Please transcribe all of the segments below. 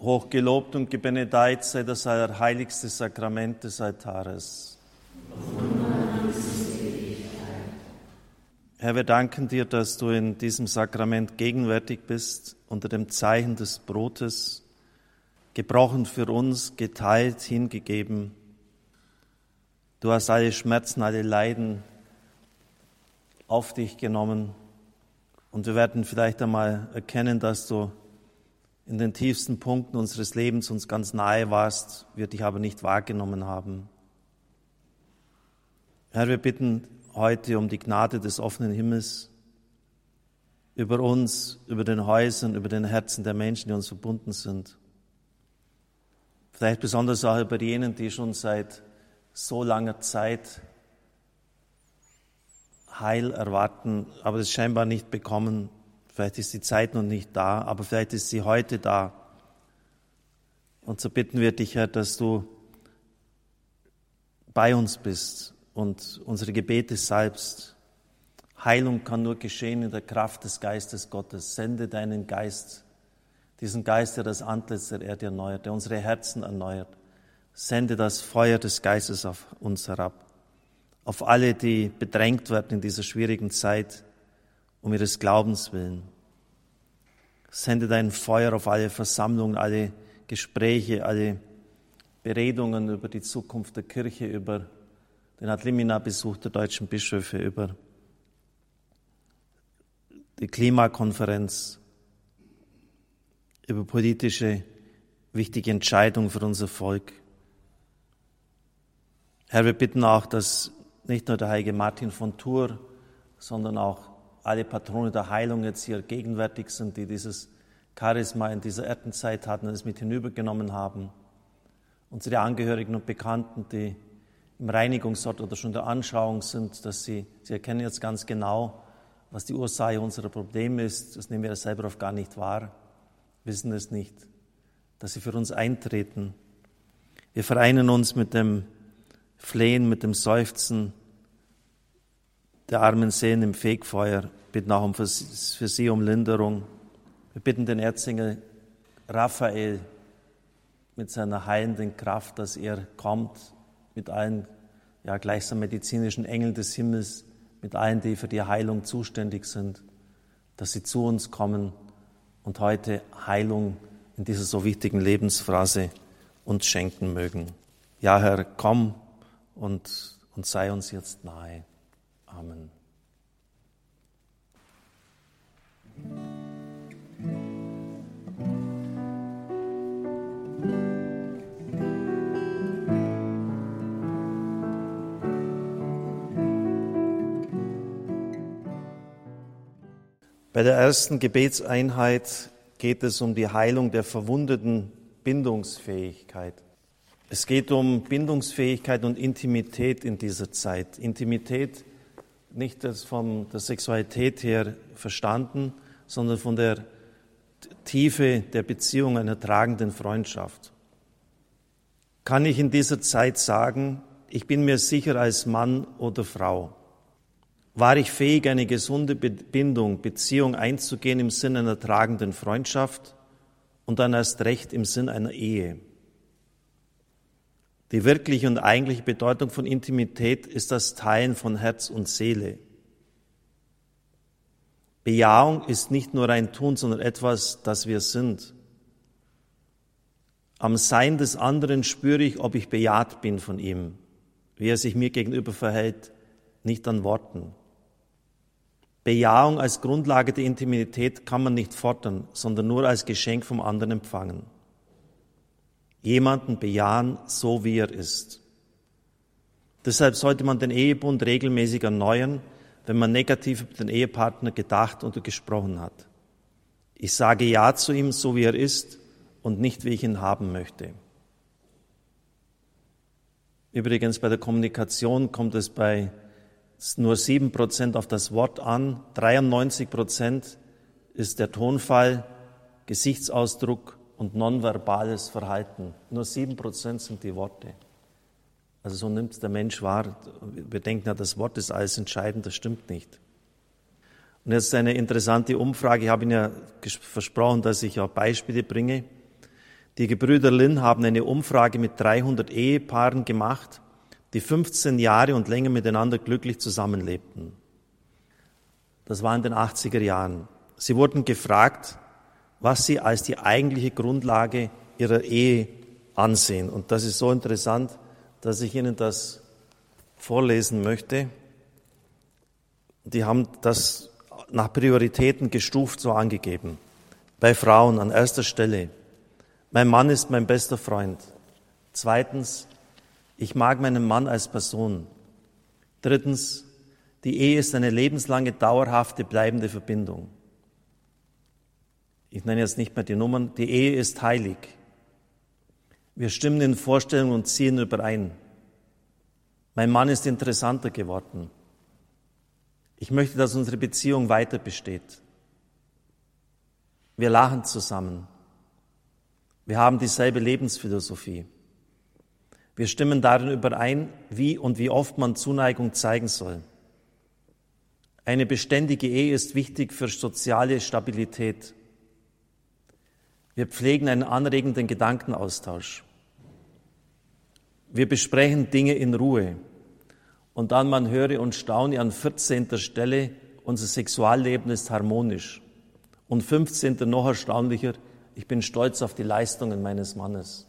Hochgelobt und gebenedeit sei das allerheiligste Sakrament des Altares. Herr, wir danken dir, dass du in diesem Sakrament gegenwärtig bist, unter dem Zeichen des Brotes, gebrochen für uns, geteilt, hingegeben. Du hast alle Schmerzen, alle Leiden auf dich genommen. Und wir werden vielleicht einmal erkennen, dass du in den tiefsten Punkten unseres Lebens uns ganz nahe warst, wir dich aber nicht wahrgenommen haben. Herr, wir bitten heute um die Gnade des offenen Himmels über uns, über den Häusern, über den Herzen der Menschen, die uns verbunden sind. Vielleicht besonders auch über jenen, die schon seit so langer Zeit Heil erwarten, aber es scheinbar nicht bekommen. Vielleicht ist die Zeit noch nicht da, aber vielleicht ist sie heute da. Und so bitten wir dich, Herr, dass du bei uns bist und unsere Gebete salbst. Heilung kann nur geschehen in der Kraft des Geistes Gottes. Sende deinen Geist, diesen Geist, der das Antlitz der Erde erneuert, der unsere Herzen erneuert. Sende das Feuer des Geistes auf uns herab, auf alle, die bedrängt werden in dieser schwierigen Zeit um ihres Glaubens willen. Sende dein Feuer auf alle Versammlungen, alle Gespräche, alle Beredungen über die Zukunft der Kirche, über den Adlimina-Besuch der deutschen Bischöfe, über die Klimakonferenz, über politische wichtige Entscheidungen für unser Volk. Herr, wir bitten auch, dass nicht nur der heilige Martin von Tours, sondern auch alle Patrone der Heilung jetzt hier gegenwärtig sind, die dieses Charisma in dieser Erdenzeit hatten und es mit hinübergenommen haben. Unsere Angehörigen und Bekannten, die im Reinigungsort oder schon der Anschauung sind, dass sie, sie erkennen jetzt ganz genau, was die Ursache unserer Probleme ist. Das nehmen wir selber oft gar nicht wahr, wissen es nicht, dass sie für uns eintreten. Wir vereinen uns mit dem Flehen, mit dem Seufzen der armen Seelen im Fegfeuer, bitten auch für, für sie um Linderung. Wir bitten den Erzengel Raphael mit seiner heilenden Kraft, dass er kommt mit allen ja, gleichsam medizinischen Engeln des Himmels, mit allen, die für die Heilung zuständig sind, dass sie zu uns kommen und heute Heilung in dieser so wichtigen Lebensphrase uns schenken mögen. Ja, Herr, komm und, und sei uns jetzt nahe. Amen. Bei der ersten Gebetseinheit geht es um die Heilung der verwundeten Bindungsfähigkeit. Es geht um Bindungsfähigkeit und Intimität in dieser Zeit. Intimität nicht von der Sexualität her verstanden, sondern von der Tiefe der Beziehung einer tragenden Freundschaft. Kann ich in dieser Zeit sagen, ich bin mir sicher als Mann oder Frau, war ich fähig, eine gesunde Bindung, Beziehung einzugehen im Sinn einer tragenden Freundschaft und dann erst recht im Sinn einer Ehe? Die wirkliche und eigentliche Bedeutung von Intimität ist das Teilen von Herz und Seele. Bejahung ist nicht nur ein Tun, sondern etwas, das wir sind. Am Sein des anderen spüre ich, ob ich bejaht bin von ihm, wie er sich mir gegenüber verhält, nicht an Worten. Bejahung als Grundlage der Intimität kann man nicht fordern, sondern nur als Geschenk vom anderen empfangen. Jemanden bejahen, so wie er ist. Deshalb sollte man den Ehebund regelmäßig erneuern, wenn man negativ über den Ehepartner gedacht oder gesprochen hat. Ich sage Ja zu ihm, so wie er ist und nicht, wie ich ihn haben möchte. Übrigens bei der Kommunikation kommt es bei nur sieben Prozent auf das Wort an, 93 Prozent ist der Tonfall, Gesichtsausdruck und nonverbales Verhalten. Nur sieben Prozent sind die Worte. Also so nimmt der Mensch wahr. Wir denken ja, das Wort ist alles entscheidend, das stimmt nicht. Und jetzt eine interessante Umfrage. Ich habe Ihnen ja versprochen, dass ich auch Beispiele bringe. Die Gebrüder Lin haben eine Umfrage mit 300 Ehepaaren gemacht, die 15 Jahre und länger miteinander glücklich zusammenlebten. Das war in den 80er Jahren. Sie wurden gefragt, was sie als die eigentliche Grundlage ihrer Ehe ansehen. Und das ist so interessant, dass ich Ihnen das vorlesen möchte. Die haben das nach Prioritäten gestuft so angegeben. Bei Frauen an erster Stelle. Mein Mann ist mein bester Freund. Zweitens, ich mag meinen Mann als Person. Drittens, die Ehe ist eine lebenslange, dauerhafte, bleibende Verbindung. Ich nenne jetzt nicht mehr die Nummern. Die Ehe ist heilig. Wir stimmen in Vorstellungen und ziehen überein. Mein Mann ist interessanter geworden. Ich möchte, dass unsere Beziehung weiter besteht. Wir lachen zusammen. Wir haben dieselbe Lebensphilosophie. Wir stimmen darin überein, wie und wie oft man Zuneigung zeigen soll. Eine beständige Ehe ist wichtig für soziale Stabilität. Wir pflegen einen anregenden Gedankenaustausch. Wir besprechen Dinge in Ruhe. Und dann man höre und staune an 14. Stelle, unser Sexualleben ist harmonisch. Und 15. noch erstaunlicher, ich bin stolz auf die Leistungen meines Mannes.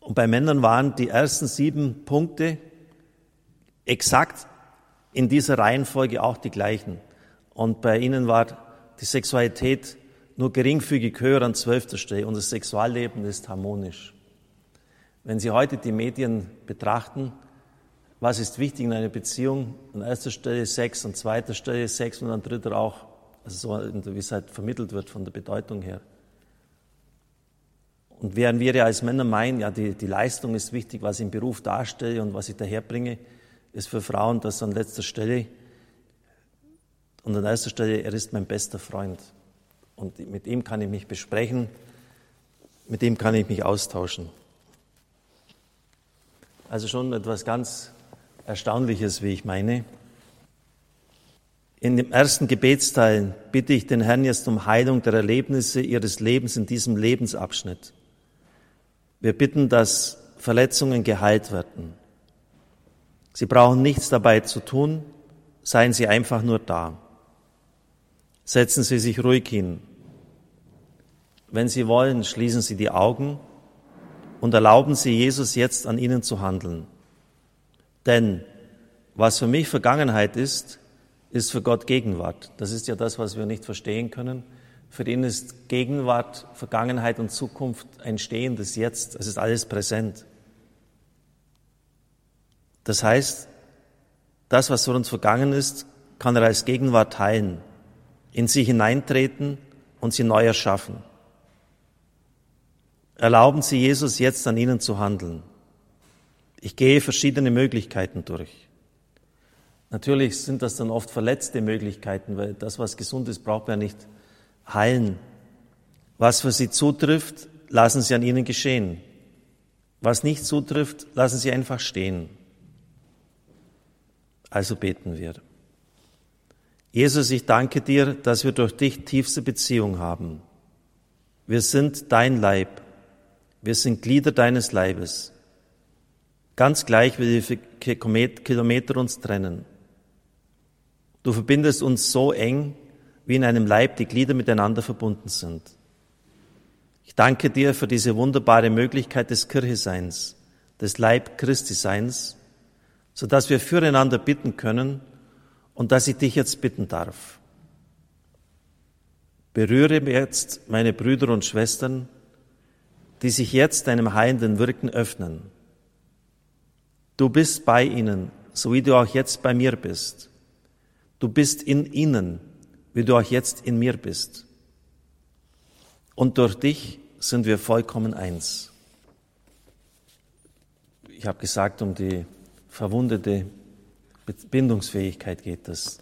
Und bei Männern waren die ersten sieben Punkte exakt in dieser Reihenfolge auch die gleichen. Und bei ihnen war die Sexualität nur geringfügig höher an zwölfter Stelle. Unser Sexualleben ist harmonisch. Wenn Sie heute die Medien betrachten, was ist wichtig in einer Beziehung? An erster Stelle Sex, an zweiter Stelle Sex und an dritter auch, also so wie es halt vermittelt wird von der Bedeutung her. Und während wir ja als Männer meinen, ja, die, die Leistung ist wichtig, was ich im Beruf darstelle und was ich daherbringe, ist für Frauen das an letzter Stelle. Und an erster Stelle, er ist mein bester Freund. Und mit ihm kann ich mich besprechen, mit ihm kann ich mich austauschen. Also schon etwas ganz Erstaunliches, wie ich meine. In dem ersten Gebetsteil bitte ich den Herrn jetzt um Heilung der Erlebnisse Ihres Lebens in diesem Lebensabschnitt. Wir bitten, dass Verletzungen geheilt werden. Sie brauchen nichts dabei zu tun, seien Sie einfach nur da. Setzen Sie sich ruhig hin. Wenn Sie wollen, schließen Sie die Augen und erlauben Sie Jesus jetzt an ihnen zu handeln. Denn was für mich Vergangenheit ist, ist für Gott Gegenwart. Das ist ja das, was wir nicht verstehen können. Für ihn ist Gegenwart, Vergangenheit und Zukunft ein stehendes Jetzt. Es ist alles präsent. Das heißt, das, was für uns vergangen ist, kann er als Gegenwart heilen, in sie hineintreten und sie neu erschaffen. Erlauben Sie Jesus jetzt an Ihnen zu handeln. Ich gehe verschiedene Möglichkeiten durch. Natürlich sind das dann oft verletzte Möglichkeiten, weil das, was gesund ist, braucht man ja nicht heilen. Was für Sie zutrifft, lassen Sie an Ihnen geschehen. Was nicht zutrifft, lassen Sie einfach stehen. Also beten wir. Jesus, ich danke dir, dass wir durch dich tiefste Beziehung haben. Wir sind dein Leib wir sind Glieder deines Leibes. Ganz gleich, wie viele Kilometer uns trennen. Du verbindest uns so eng, wie in einem Leib die Glieder miteinander verbunden sind. Ich danke dir für diese wunderbare Möglichkeit des Kircheseins, des Leib Christi Seins, so dass wir füreinander bitten können und dass ich dich jetzt bitten darf. Berühre jetzt meine Brüder und Schwestern, die sich jetzt deinem heilenden Wirken öffnen. Du bist bei ihnen, so wie du auch jetzt bei mir bist. Du bist in ihnen, wie du auch jetzt in mir bist. Und durch dich sind wir vollkommen eins. Ich habe gesagt, um die verwundete Bindungsfähigkeit geht es.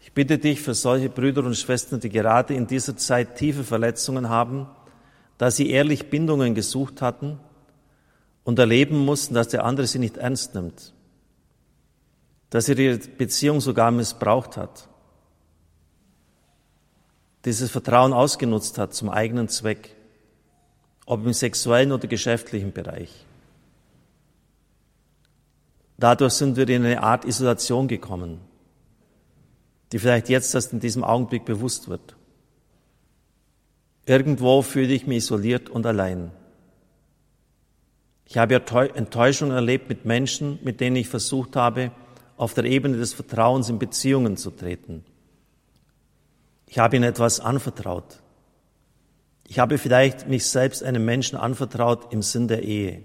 Ich bitte dich für solche Brüder und Schwestern, die gerade in dieser Zeit tiefe Verletzungen haben, da sie ehrlich Bindungen gesucht hatten und erleben mussten, dass der andere sie nicht ernst nimmt, dass er ihre Beziehung sogar missbraucht hat, dieses Vertrauen ausgenutzt hat zum eigenen Zweck. ob im sexuellen oder geschäftlichen Bereich. Dadurch sind wir in eine Art Isolation gekommen, die vielleicht jetzt erst in diesem Augenblick bewusst wird. Irgendwo fühle ich mich isoliert und allein. Ich habe Enttäuschung erlebt mit Menschen, mit denen ich versucht habe, auf der Ebene des Vertrauens in Beziehungen zu treten. Ich habe ihnen etwas anvertraut. Ich habe vielleicht mich selbst einem Menschen anvertraut im Sinn der Ehe.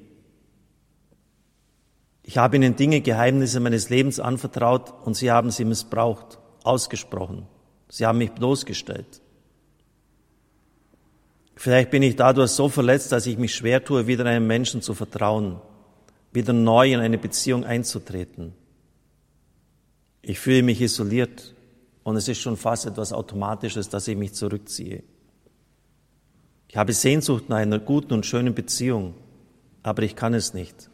Ich habe ihnen Dinge, Geheimnisse meines Lebens anvertraut und sie haben sie missbraucht, ausgesprochen. Sie haben mich bloßgestellt. Vielleicht bin ich dadurch so verletzt, dass ich mich schwer tue, wieder einem Menschen zu vertrauen, wieder neu in eine Beziehung einzutreten. Ich fühle mich isoliert und es ist schon fast etwas Automatisches, dass ich mich zurückziehe. Ich habe Sehnsucht nach einer guten und schönen Beziehung, aber ich kann es nicht.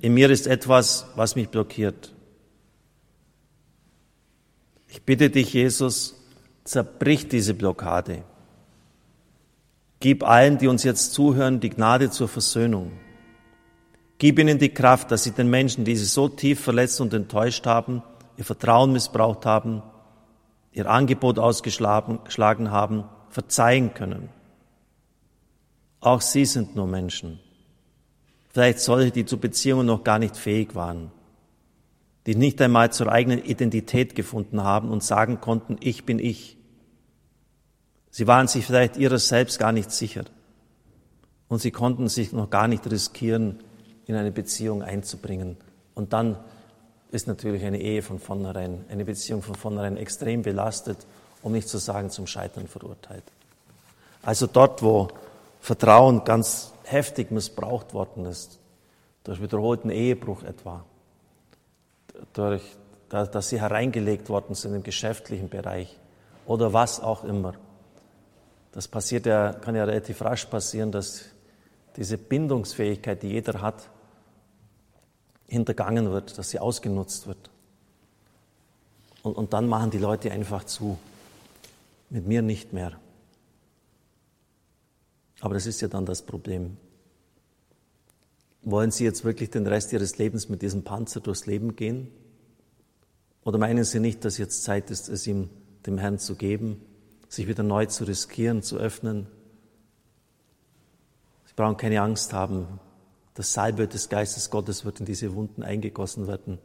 In mir ist etwas, was mich blockiert. Ich bitte dich, Jesus, zerbrich diese Blockade. Gib allen, die uns jetzt zuhören, die Gnade zur Versöhnung. Gib ihnen die Kraft, dass sie den Menschen, die sie so tief verletzt und enttäuscht haben, ihr Vertrauen missbraucht haben, ihr Angebot ausgeschlagen haben, verzeihen können. Auch sie sind nur Menschen. Vielleicht solche, die zu Beziehungen noch gar nicht fähig waren, die nicht einmal zur eigenen Identität gefunden haben und sagen konnten, ich bin ich. Sie waren sich vielleicht ihrer selbst gar nicht sicher und sie konnten sich noch gar nicht riskieren, in eine Beziehung einzubringen. Und dann ist natürlich eine Ehe von vornherein, eine Beziehung von vornherein extrem belastet, um nicht zu sagen zum Scheitern verurteilt. Also dort, wo Vertrauen ganz heftig missbraucht worden ist, durch wiederholten Ehebruch etwa, durch, dass sie hereingelegt worden sind im geschäftlichen Bereich oder was auch immer. Das passiert ja, kann ja relativ rasch passieren, dass diese Bindungsfähigkeit, die jeder hat, hintergangen wird, dass sie ausgenutzt wird. Und, und dann machen die Leute einfach zu. Mit mir nicht mehr. Aber das ist ja dann das Problem. Wollen Sie jetzt wirklich den Rest Ihres Lebens mit diesem Panzer durchs Leben gehen? Oder meinen Sie nicht, dass jetzt Zeit ist, es ihm dem Herrn zu geben, sich wieder neu zu riskieren, zu öffnen? Sie brauchen keine Angst haben. Das Salbe des Geistes Gottes wird in diese Wunden eingegossen werden,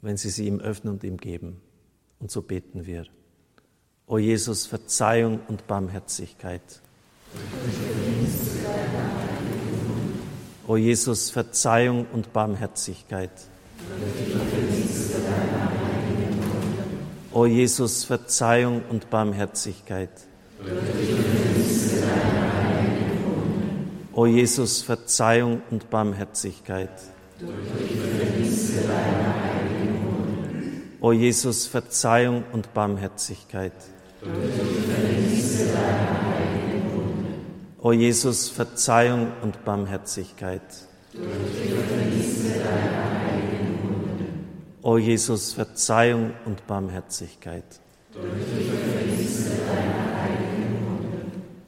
wenn Sie sie ihm öffnen und ihm geben. Und so beten wir. O Jesus, Verzeihung und Barmherzigkeit. O Jesus, Verzeihung und Barmherzigkeit. O Jesus, Verzeihung und Barmherzigkeit. O Jesus, Verzeihung und. O Jesus, Verzeihung und Barmherzigkeit. Durch die deiner. O Jesus, Verzeihung und Barmherzigkeit. Durch die O Jesus, Verzeihung und Barmherzigkeit. Durch die O Jesus, Verzeihung und Barmherzigkeit. Durch die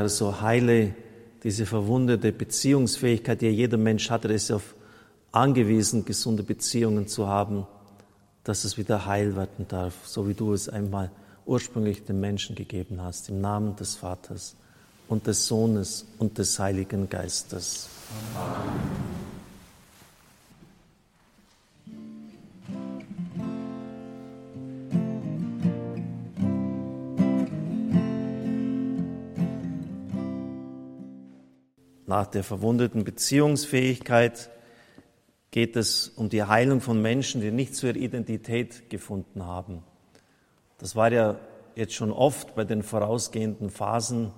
Herr, so heile diese verwundete Beziehungsfähigkeit, die jeder Mensch hat, er ist auf angewiesen, gesunde Beziehungen zu haben, dass es wieder heil werden darf, so wie du es einmal ursprünglich den Menschen gegeben hast, im Namen des Vaters und des Sohnes und des Heiligen Geistes. Amen. Nach der verwundeten Beziehungsfähigkeit geht es um die Heilung von Menschen, die nicht zu ihrer Identität gefunden haben. Das war ja jetzt schon oft bei den vorausgehenden Phasen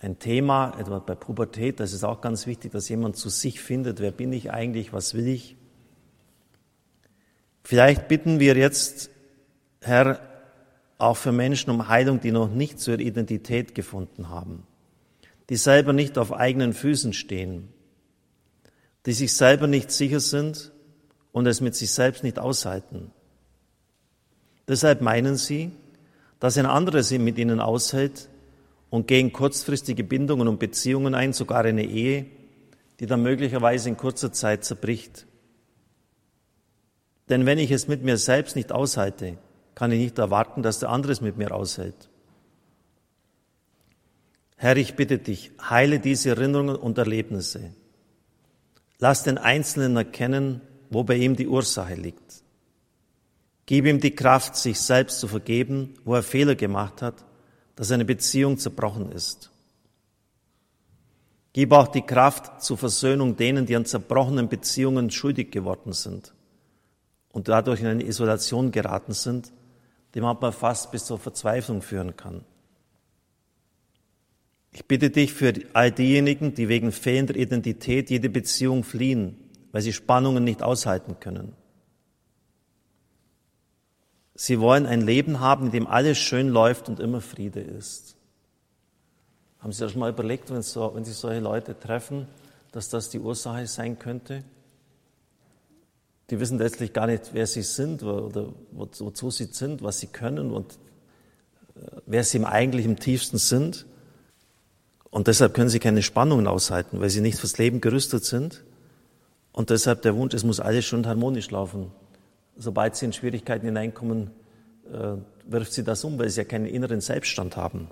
ein Thema, etwa bei Pubertät, das ist auch ganz wichtig, dass jemand zu sich findet, wer bin ich eigentlich, was will ich. Vielleicht bitten wir jetzt, Herr, auch für Menschen um Heilung, die noch nicht zur Identität gefunden haben, die selber nicht auf eigenen Füßen stehen, die sich selber nicht sicher sind und es mit sich selbst nicht aushalten. Deshalb meinen sie, dass ein anderer sie mit ihnen aushält und gehen kurzfristige Bindungen und Beziehungen ein, sogar eine Ehe, die dann möglicherweise in kurzer Zeit zerbricht. Denn wenn ich es mit mir selbst nicht aushalte, kann ich nicht erwarten, dass der andere es mit mir aushält. Herr, ich bitte dich, heile diese Erinnerungen und Erlebnisse. Lass den Einzelnen erkennen, wo bei ihm die Ursache liegt. Gib ihm die Kraft, sich selbst zu vergeben, wo er Fehler gemacht hat dass eine Beziehung zerbrochen ist. Gib auch die Kraft zur Versöhnung denen, die an zerbrochenen Beziehungen schuldig geworden sind und dadurch in eine Isolation geraten sind, die manchmal fast bis zur Verzweiflung führen kann. Ich bitte dich für all diejenigen, die wegen fehlender Identität jede Beziehung fliehen, weil sie Spannungen nicht aushalten können. Sie wollen ein Leben haben, in dem alles schön läuft und immer Friede ist. Haben Sie das schon mal überlegt, wenn, so, wenn Sie solche Leute treffen, dass das die Ursache sein könnte? Die wissen letztlich gar nicht, wer sie sind oder wozu sie sind, was sie können und äh, wer sie im eigentlich im tiefsten sind. Und deshalb können sie keine Spannungen aushalten, weil sie nicht fürs Leben gerüstet sind. Und deshalb der Wunsch, es muss alles schön harmonisch laufen sobald sie in Schwierigkeiten hineinkommen, äh, wirft sie das um, weil sie ja keinen inneren Selbststand haben.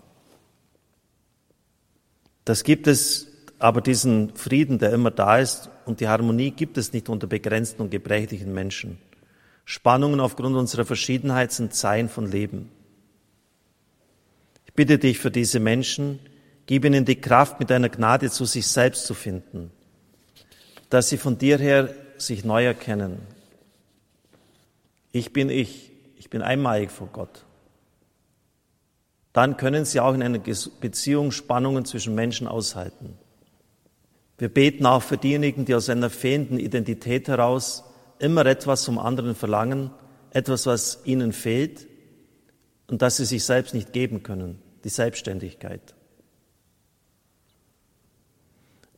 Das gibt es, aber diesen Frieden, der immer da ist und die Harmonie gibt es nicht unter begrenzten und gebrechlichen Menschen. Spannungen aufgrund unserer Verschiedenheit sind Zeichen von Leben. Ich bitte dich für diese Menschen, gib ihnen die Kraft, mit deiner Gnade zu sich selbst zu finden, dass sie von dir her sich neu erkennen, ich bin ich, ich bin einmalig vor Gott. Dann können sie auch in einer Beziehung Spannungen zwischen Menschen aushalten. Wir beten auch für diejenigen, die aus einer fehlenden Identität heraus immer etwas vom anderen verlangen, etwas, was ihnen fehlt und das sie sich selbst nicht geben können, die Selbstständigkeit.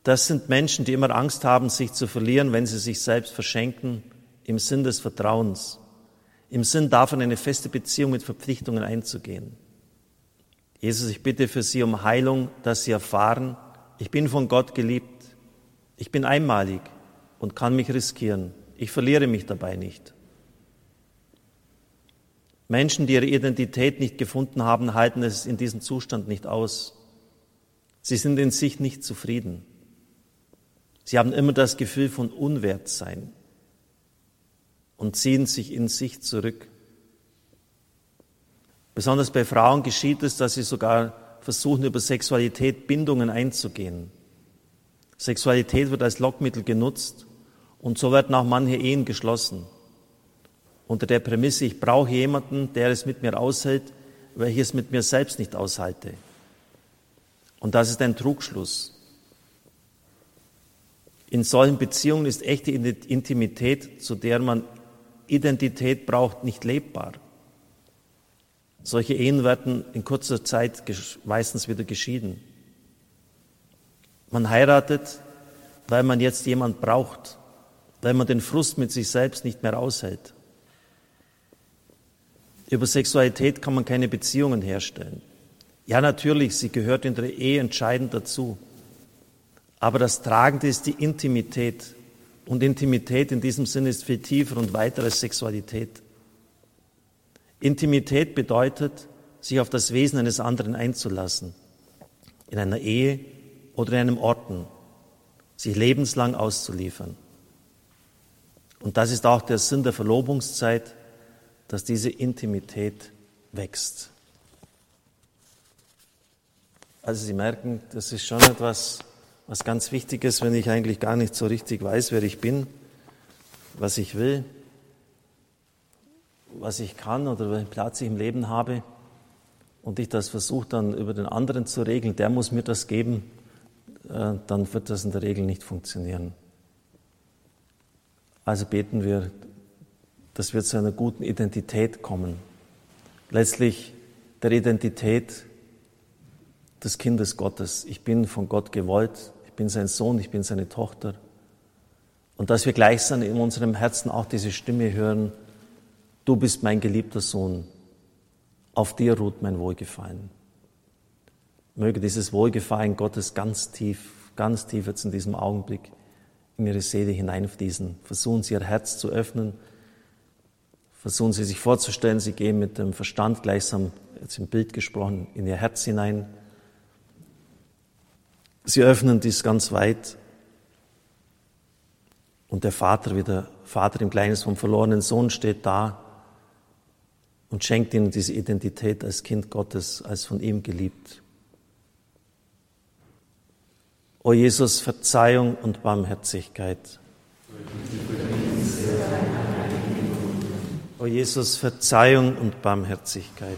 Das sind Menschen, die immer Angst haben, sich zu verlieren, wenn sie sich selbst verschenken im Sinn des Vertrauens im Sinn davon, eine feste Beziehung mit Verpflichtungen einzugehen. Jesus, ich bitte für Sie um Heilung, dass Sie erfahren, ich bin von Gott geliebt, ich bin einmalig und kann mich riskieren, ich verliere mich dabei nicht. Menschen, die ihre Identität nicht gefunden haben, halten es in diesem Zustand nicht aus. Sie sind in sich nicht zufrieden. Sie haben immer das Gefühl von Unwertsein und ziehen sich in sich zurück. Besonders bei Frauen geschieht es, dass sie sogar versuchen, über Sexualität Bindungen einzugehen. Sexualität wird als Lockmittel genutzt und so werden auch manche Ehen geschlossen. Unter der Prämisse, ich brauche jemanden, der es mit mir aushält, weil ich es mit mir selbst nicht aushalte. Und das ist ein Trugschluss. In solchen Beziehungen ist echte Intimität, zu der man Identität braucht, nicht lebbar. Solche Ehen werden in kurzer Zeit meistens wieder geschieden. Man heiratet, weil man jetzt jemand braucht, weil man den Frust mit sich selbst nicht mehr aushält. Über Sexualität kann man keine Beziehungen herstellen. Ja, natürlich, sie gehört in der Ehe entscheidend dazu. Aber das Tragende ist die Intimität, und Intimität in diesem Sinne ist viel tiefer und weiter als Sexualität. Intimität bedeutet, sich auf das Wesen eines anderen einzulassen, in einer Ehe oder in einem Orten, sich lebenslang auszuliefern. Und das ist auch der Sinn der Verlobungszeit, dass diese Intimität wächst. Also Sie merken, das ist schon etwas, was ganz wichtig ist, wenn ich eigentlich gar nicht so richtig weiß, wer ich bin, was ich will, was ich kann oder welchen Platz ich im Leben habe, und ich das versuche dann über den anderen zu regeln, der muss mir das geben, äh, dann wird das in der Regel nicht funktionieren. Also beten wir, dass wir zu einer guten Identität kommen. Letztlich der Identität des Kindes Gottes. Ich bin von Gott gewollt, bin sein Sohn, ich bin seine Tochter. Und dass wir gleichsam in unserem Herzen auch diese Stimme hören, du bist mein geliebter Sohn, auf dir ruht mein Wohlgefallen. Möge dieses Wohlgefallen Gottes ganz tief, ganz tief jetzt in diesem Augenblick in ihre Seele hineinfließen. Versuchen Sie Ihr Herz zu öffnen. Versuchen Sie sich vorzustellen, Sie gehen mit dem Verstand gleichsam, jetzt im Bild gesprochen, in Ihr Herz hinein. Sie öffnen dies ganz weit. Und der Vater, wie der Vater im Gleichnis vom verlorenen Sohn, steht da und schenkt ihnen diese Identität als Kind Gottes, als von ihm geliebt. O Jesus, Verzeihung und Barmherzigkeit. O Jesus, Verzeihung und Barmherzigkeit.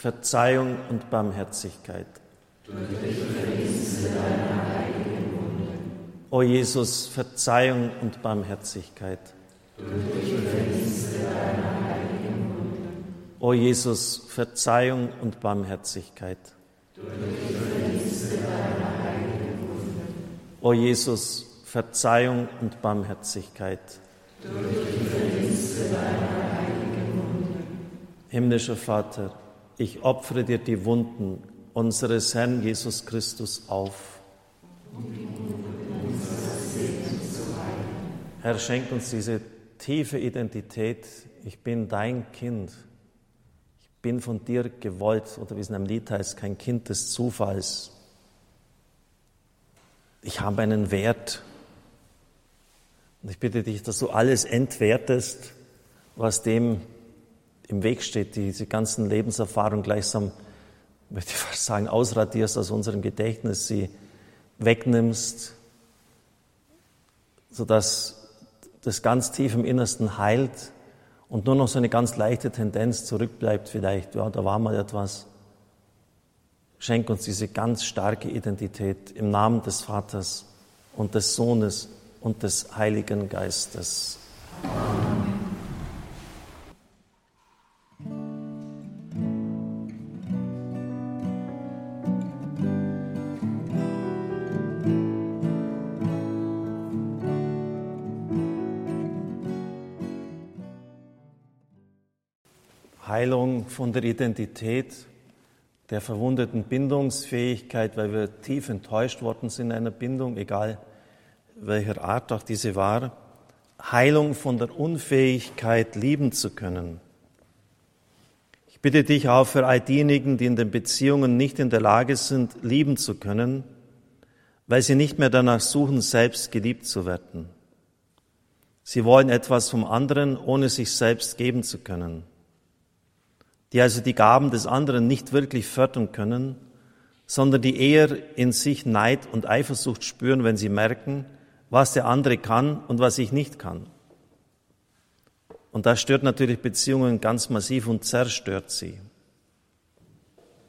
Verzeihung und Barmherzigkeit. O Jesus, Verzeihung und Barmherzigkeit. O Jesus, Verzeihung und Barmherzigkeit. O Jesus, Verzeihung und Barmherzigkeit. Himmlischer Vater, ich opfere dir die Wunden unseres Herrn Jesus Christus auf. Herr, schenk uns diese tiefe Identität. Ich bin dein Kind. Ich bin von dir gewollt, oder wie es in einem Lied heißt, kein Kind des Zufalls. Ich habe einen Wert. Und ich bitte dich, dass du alles entwertest, was dem im Weg steht, diese ganzen Lebenserfahrungen gleichsam, möchte ich fast sagen, ausradierst aus unserem Gedächtnis, sie wegnimmst, sodass das ganz tief im Innersten heilt und nur noch so eine ganz leichte Tendenz zurückbleibt vielleicht, ja, da war mal etwas. Schenk uns diese ganz starke Identität im Namen des Vaters und des Sohnes und des Heiligen Geistes. Amen. Heilung von der Identität, der verwundeten Bindungsfähigkeit, weil wir tief enttäuscht worden sind in einer Bindung, egal welcher Art auch diese war. Heilung von der Unfähigkeit, lieben zu können. Ich bitte dich auch für all diejenigen, die in den Beziehungen nicht in der Lage sind, lieben zu können, weil sie nicht mehr danach suchen, selbst geliebt zu werden. Sie wollen etwas vom anderen, ohne sich selbst geben zu können die also die Gaben des anderen nicht wirklich fördern können, sondern die eher in sich Neid und Eifersucht spüren, wenn sie merken, was der andere kann und was ich nicht kann. Und das stört natürlich Beziehungen ganz massiv und zerstört sie.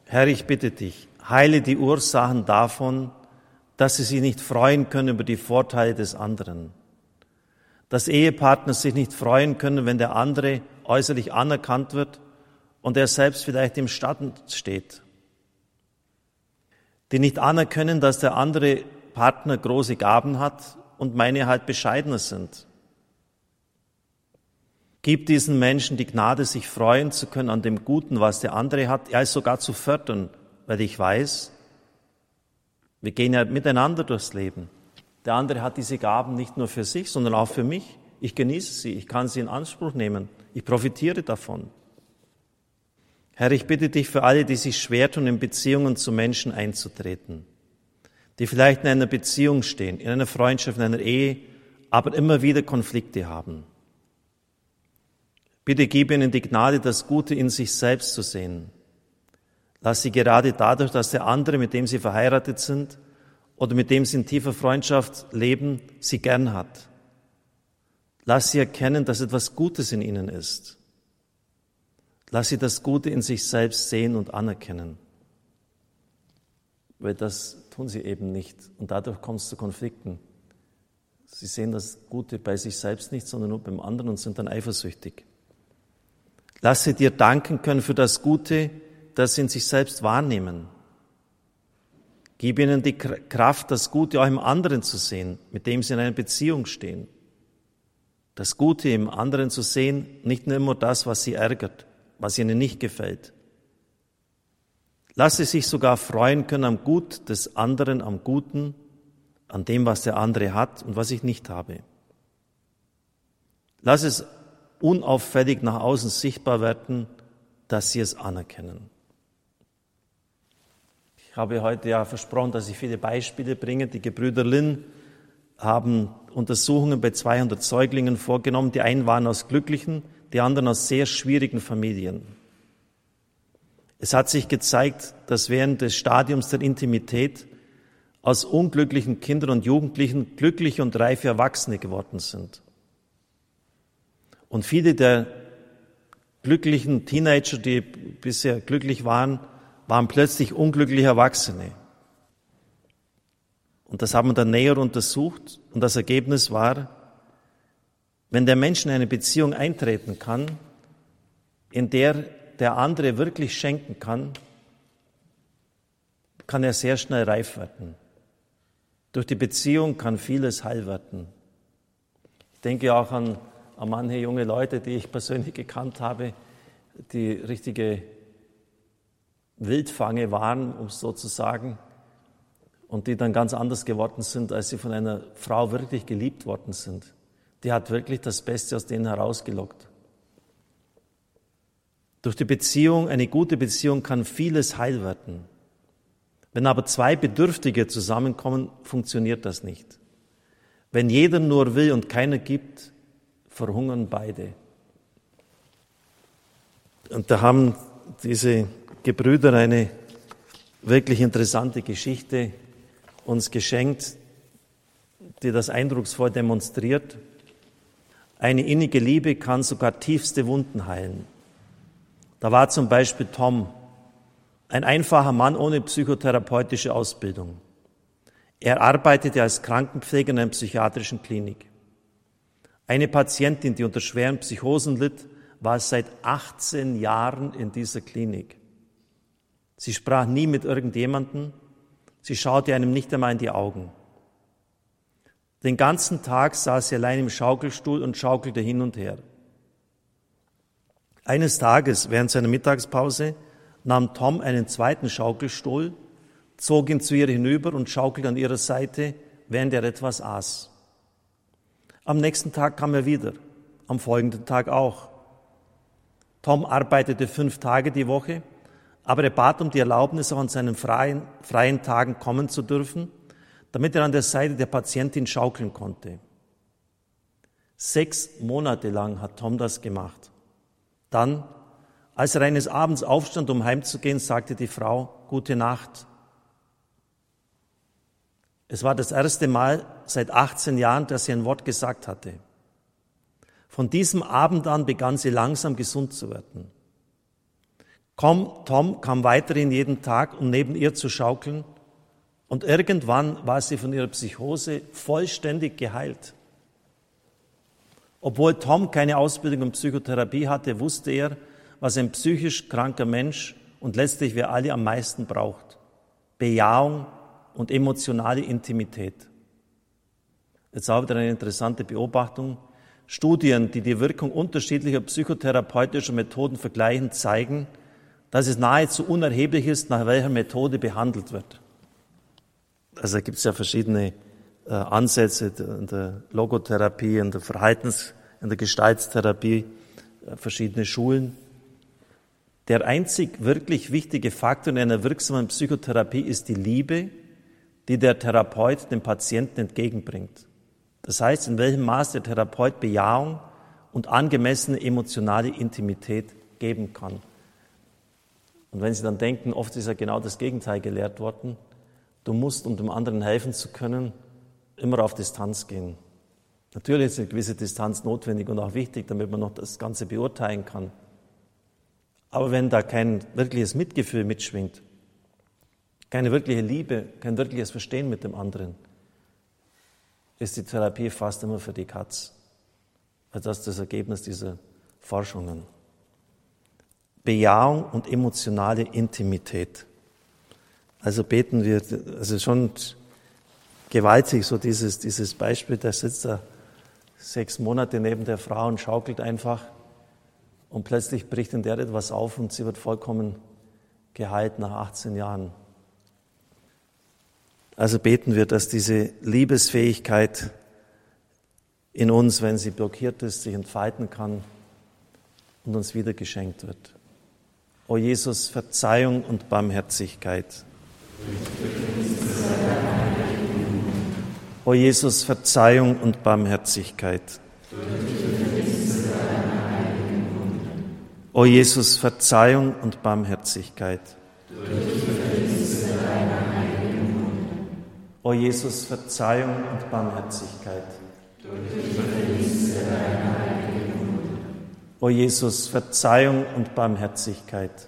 Herr, ich bitte dich, heile die Ursachen davon, dass sie sich nicht freuen können über die Vorteile des anderen. Dass Ehepartner sich nicht freuen können, wenn der andere äußerlich anerkannt wird und er selbst vielleicht im Schatten steht, die nicht anerkennen, dass der andere Partner große Gaben hat und meine halt bescheidener sind. Gib diesen Menschen die Gnade, sich freuen zu können an dem Guten, was der andere hat, ja es sogar zu fördern, weil ich weiß, wir gehen ja miteinander durchs Leben. Der andere hat diese Gaben nicht nur für sich, sondern auch für mich. Ich genieße sie, ich kann sie in Anspruch nehmen, ich profitiere davon. Herr, ich bitte dich für alle, die sich schwer tun, in Beziehungen zu Menschen einzutreten, die vielleicht in einer Beziehung stehen, in einer Freundschaft, in einer Ehe, aber immer wieder Konflikte haben. Bitte gib ihnen die Gnade, das Gute in sich selbst zu sehen. Lass sie gerade dadurch, dass der andere, mit dem sie verheiratet sind oder mit dem sie in tiefer Freundschaft leben, sie gern hat. Lass sie erkennen, dass etwas Gutes in ihnen ist. Lass sie das Gute in sich selbst sehen und anerkennen. Weil das tun sie eben nicht. Und dadurch kommt es zu Konflikten. Sie sehen das Gute bei sich selbst nicht, sondern nur beim anderen und sind dann eifersüchtig. Lass sie dir danken können für das Gute, das sie in sich selbst wahrnehmen. Gib ihnen die Kraft, das Gute auch im anderen zu sehen, mit dem sie in einer Beziehung stehen. Das Gute im anderen zu sehen, nicht nur immer das, was sie ärgert, was ihnen nicht gefällt. Lass sie sich sogar freuen können am Gut des anderen, am Guten, an dem, was der andere hat und was ich nicht habe. Lass es unauffällig nach außen sichtbar werden, dass sie es anerkennen. Ich habe heute ja versprochen, dass ich viele Beispiele bringe. Die Gebrüder Lin haben Untersuchungen bei 200 Säuglingen vorgenommen. Die einen waren aus glücklichen, die anderen aus sehr schwierigen Familien. Es hat sich gezeigt, dass während des Stadiums der Intimität aus unglücklichen Kindern und Jugendlichen glückliche und reife Erwachsene geworden sind. Und viele der glücklichen Teenager, die bisher glücklich waren, waren plötzlich unglückliche Erwachsene. Und das haben wir dann näher untersucht und das Ergebnis war, wenn der Mensch in eine Beziehung eintreten kann, in der der andere wirklich schenken kann, kann er sehr schnell reif werden. Durch die Beziehung kann vieles heil werden. Ich denke auch an, an manche junge Leute, die ich persönlich gekannt habe, die richtige Wildfange waren, um es so zu sagen, und die dann ganz anders geworden sind, als sie von einer Frau wirklich geliebt worden sind. Die hat wirklich das Beste aus denen herausgelockt. Durch die Beziehung, eine gute Beziehung kann vieles heil werden. Wenn aber zwei Bedürftige zusammenkommen, funktioniert das nicht. Wenn jeder nur will und keiner gibt, verhungern beide. Und da haben diese Gebrüder eine wirklich interessante Geschichte uns geschenkt, die das eindrucksvoll demonstriert. Eine innige Liebe kann sogar tiefste Wunden heilen. Da war zum Beispiel Tom, ein einfacher Mann ohne psychotherapeutische Ausbildung. Er arbeitete als Krankenpfleger in einer psychiatrischen Klinik. Eine Patientin, die unter schweren Psychosen litt, war seit 18 Jahren in dieser Klinik. Sie sprach nie mit irgendjemandem, Sie schaute einem nicht einmal in die Augen. Den ganzen Tag saß sie allein im Schaukelstuhl und schaukelte hin und her. Eines Tages während seiner Mittagspause nahm Tom einen zweiten Schaukelstuhl, zog ihn zu ihr hinüber und schaukelte an ihrer Seite, während er etwas aß. Am nächsten Tag kam er wieder, am folgenden Tag auch. Tom arbeitete fünf Tage die Woche aber er bat um die Erlaubnis, auch an seinen freien, freien Tagen kommen zu dürfen, damit er an der Seite der Patientin schaukeln konnte. Sechs Monate lang hat Tom das gemacht. Dann, als er eines Abends aufstand, um heimzugehen, sagte die Frau, gute Nacht. Es war das erste Mal seit 18 Jahren, dass sie ein Wort gesagt hatte. Von diesem Abend an begann sie langsam gesund zu werden. Tom kam weiterhin jeden Tag, um neben ihr zu schaukeln. Und irgendwann war sie von ihrer Psychose vollständig geheilt. Obwohl Tom keine Ausbildung in Psychotherapie hatte, wusste er, was ein psychisch kranker Mensch und letztlich wir alle am meisten braucht. Bejahung und emotionale Intimität. Jetzt auch wieder eine interessante Beobachtung. Studien, die die Wirkung unterschiedlicher psychotherapeutischer Methoden vergleichen, zeigen, dass es nahezu unerheblich ist, nach welcher Methode behandelt wird. Also gibt es ja verschiedene äh, Ansätze in der Logotherapie, in der Verhaltens-, in der Gestaltstherapie, äh, verschiedene Schulen. Der einzig wirklich wichtige Faktor in einer wirksamen Psychotherapie ist die Liebe, die der Therapeut dem Patienten entgegenbringt. Das heißt, in welchem Maß der Therapeut Bejahung und angemessene emotionale Intimität geben kann. Und wenn Sie dann denken, oft ist ja genau das Gegenteil gelehrt worden, du musst, um dem anderen helfen zu können, immer auf Distanz gehen. Natürlich ist eine gewisse Distanz notwendig und auch wichtig, damit man noch das Ganze beurteilen kann. Aber wenn da kein wirkliches Mitgefühl mitschwingt, keine wirkliche Liebe, kein wirkliches Verstehen mit dem anderen, ist die Therapie fast immer für die Katz. Also das ist das Ergebnis dieser Forschungen. Bejahung und emotionale Intimität. Also beten wir, also schon gewaltig, so dieses, dieses Beispiel, der sitzt da sechs Monate neben der Frau und schaukelt einfach und plötzlich bricht in der etwas auf und sie wird vollkommen geheilt nach 18 Jahren. Also beten wir, dass diese Liebesfähigkeit in uns, wenn sie blockiert ist, sich entfalten kann und uns wieder geschenkt wird. O Jesus, Verzeihung und Barmherzigkeit. O Jesus, Verzeihung und Barmherzigkeit. O Jesus, Verzeihung und Barmherzigkeit. O Jesus, Verzeihung und Barmherzigkeit. O Jesus, Verzeihung und Barmherzigkeit.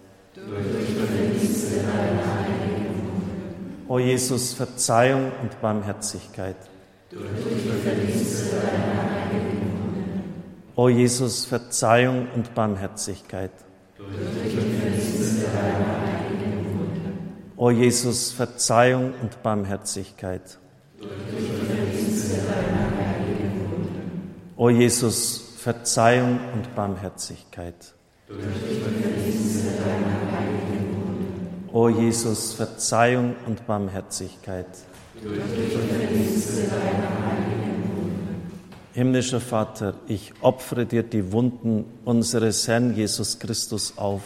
O Jesus, Verzeihung und Barmherzigkeit. O Jesus, Verzeihung und Barmherzigkeit. O Jesus, Verzeihung und Barmherzigkeit. O Jesus, Verzeihung und Barmherzigkeit. O Jesus, Verzeihung und Barmherzigkeit. Himmlischer Vater, ich opfere dir die Wunden unseres Herrn Jesus Christus auf.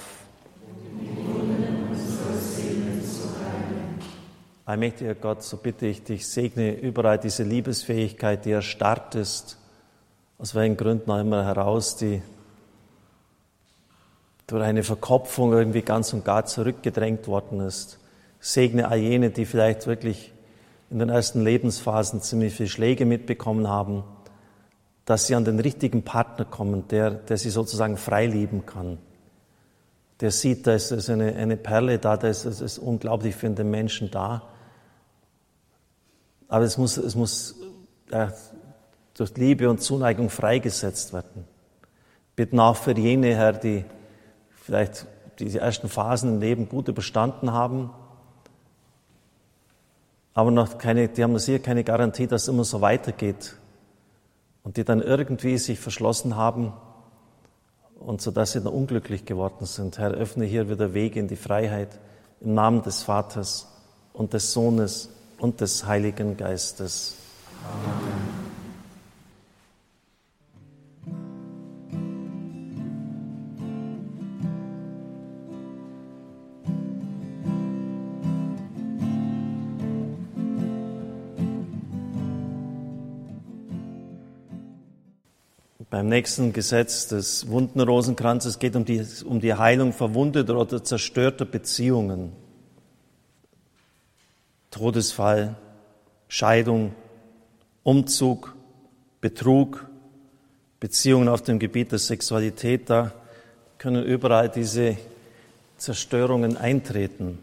Allmächtiger Gott, so bitte ich dich, segne überall diese Liebesfähigkeit, die erstarrt ist, aus welchen Gründen auch immer heraus, die durch eine Verkopfung irgendwie ganz und gar zurückgedrängt worden ist. Segne all jene, die vielleicht wirklich in den ersten Lebensphasen ziemlich viele Schläge mitbekommen haben, dass sie an den richtigen Partner kommen, der, der sie sozusagen frei lieben kann. Der sieht, da ist, eine, eine Perle da, da ist, ist, unglaublich für den Menschen da. Aber es muss, es muss ja, durch Liebe und Zuneigung freigesetzt werden. Bitten auch für jene, Herr, die vielleicht diese ersten Phasen im Leben gut überstanden haben, aber noch keine, die haben noch sicher keine Garantie, dass es immer so weitergeht. Und die dann irgendwie sich verschlossen haben und so dass sie dann unglücklich geworden sind. Herr, öffne hier wieder Wege in die Freiheit im Namen des Vaters und des Sohnes und des Heiligen Geistes. Amen. Beim nächsten Gesetz des Wundenrosenkranzes geht um die, um die Heilung verwundeter oder zerstörter Beziehungen. Todesfall, Scheidung, Umzug, Betrug, Beziehungen auf dem Gebiet der Sexualität, da können überall diese Zerstörungen eintreten.